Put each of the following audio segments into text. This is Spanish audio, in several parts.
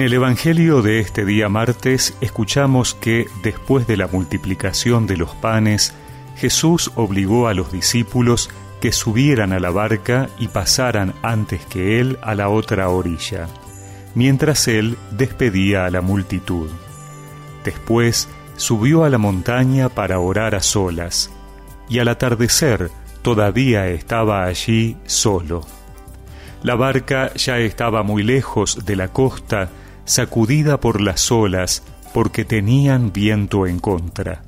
En el Evangelio de este día martes escuchamos que después de la multiplicación de los panes, Jesús obligó a los discípulos que subieran a la barca y pasaran antes que él a la otra orilla, mientras él despedía a la multitud. Después subió a la montaña para orar a solas, y al atardecer todavía estaba allí solo. La barca ya estaba muy lejos de la costa, sacudida por las olas, porque tenían viento en contra.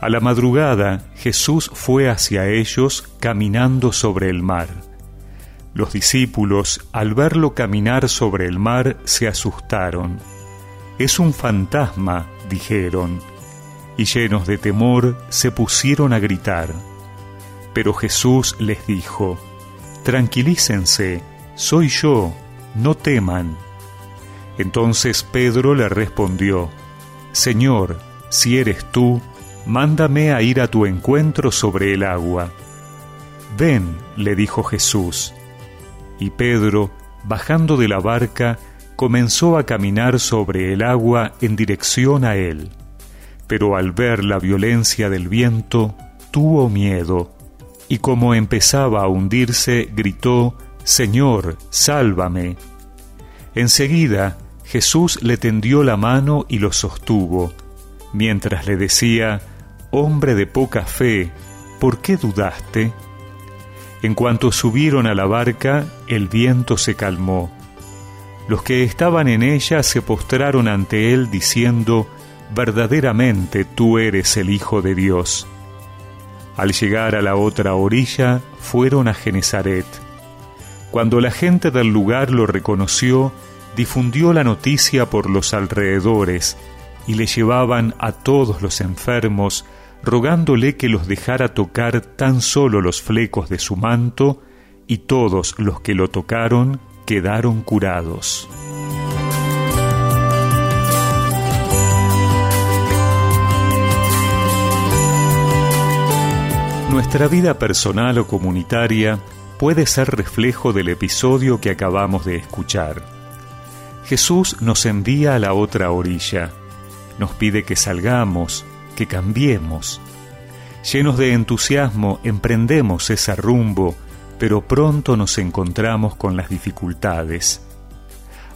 A la madrugada Jesús fue hacia ellos caminando sobre el mar. Los discípulos, al verlo caminar sobre el mar, se asustaron. Es un fantasma, dijeron, y llenos de temor se pusieron a gritar. Pero Jesús les dijo, Tranquilícense, soy yo, no teman. Entonces Pedro le respondió, Señor, si eres tú, mándame a ir a tu encuentro sobre el agua. Ven, le dijo Jesús. Y Pedro, bajando de la barca, comenzó a caminar sobre el agua en dirección a él. Pero al ver la violencia del viento, tuvo miedo y como empezaba a hundirse, gritó, Señor, sálvame. Enseguida Jesús le tendió la mano y lo sostuvo, mientras le decía, Hombre de poca fe, ¿por qué dudaste? En cuanto subieron a la barca, el viento se calmó. Los que estaban en ella se postraron ante él diciendo, Verdaderamente tú eres el Hijo de Dios. Al llegar a la otra orilla, fueron a Genezaret. Cuando la gente del lugar lo reconoció, difundió la noticia por los alrededores y le llevaban a todos los enfermos, rogándole que los dejara tocar tan solo los flecos de su manto, y todos los que lo tocaron quedaron curados. Nuestra vida personal o comunitaria puede ser reflejo del episodio que acabamos de escuchar. Jesús nos envía a la otra orilla, nos pide que salgamos, que cambiemos. Llenos de entusiasmo emprendemos ese rumbo, pero pronto nos encontramos con las dificultades.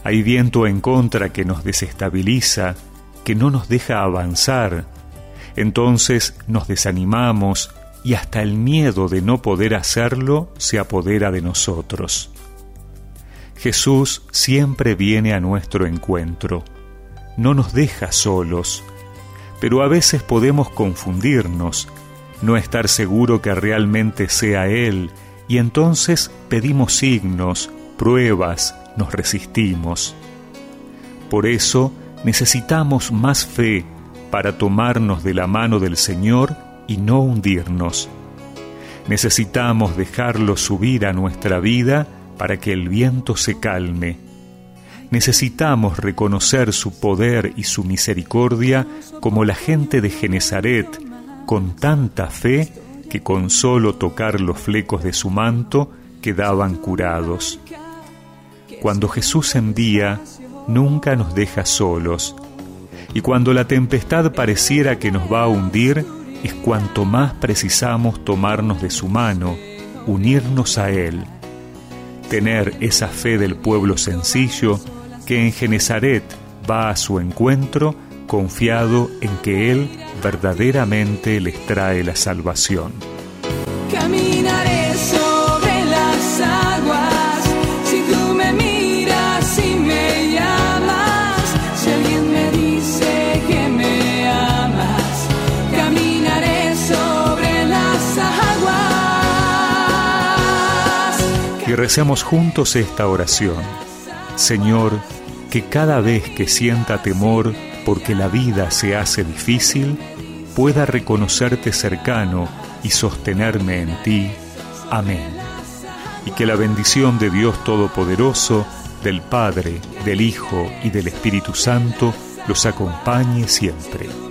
Hay viento en contra que nos desestabiliza, que no nos deja avanzar. Entonces nos desanimamos, y hasta el miedo de no poder hacerlo se apodera de nosotros. Jesús siempre viene a nuestro encuentro, no nos deja solos, pero a veces podemos confundirnos, no estar seguro que realmente sea Él, y entonces pedimos signos, pruebas, nos resistimos. Por eso necesitamos más fe para tomarnos de la mano del Señor y no hundirnos. Necesitamos dejarlo subir a nuestra vida para que el viento se calme. Necesitamos reconocer su poder y su misericordia como la gente de Genezaret, con tanta fe que con solo tocar los flecos de su manto quedaban curados. Cuando Jesús envía, nunca nos deja solos, y cuando la tempestad pareciera que nos va a hundir, es cuanto más precisamos tomarnos de su mano, unirnos a Él, tener esa fe del pueblo sencillo que en Genezaret va a su encuentro confiado en que Él verdaderamente les trae la salvación. Y recemos juntos esta oración. Señor, que cada vez que sienta temor porque la vida se hace difícil, pueda reconocerte cercano y sostenerme en ti. Amén. Y que la bendición de Dios Todopoderoso, del Padre, del Hijo y del Espíritu Santo los acompañe siempre.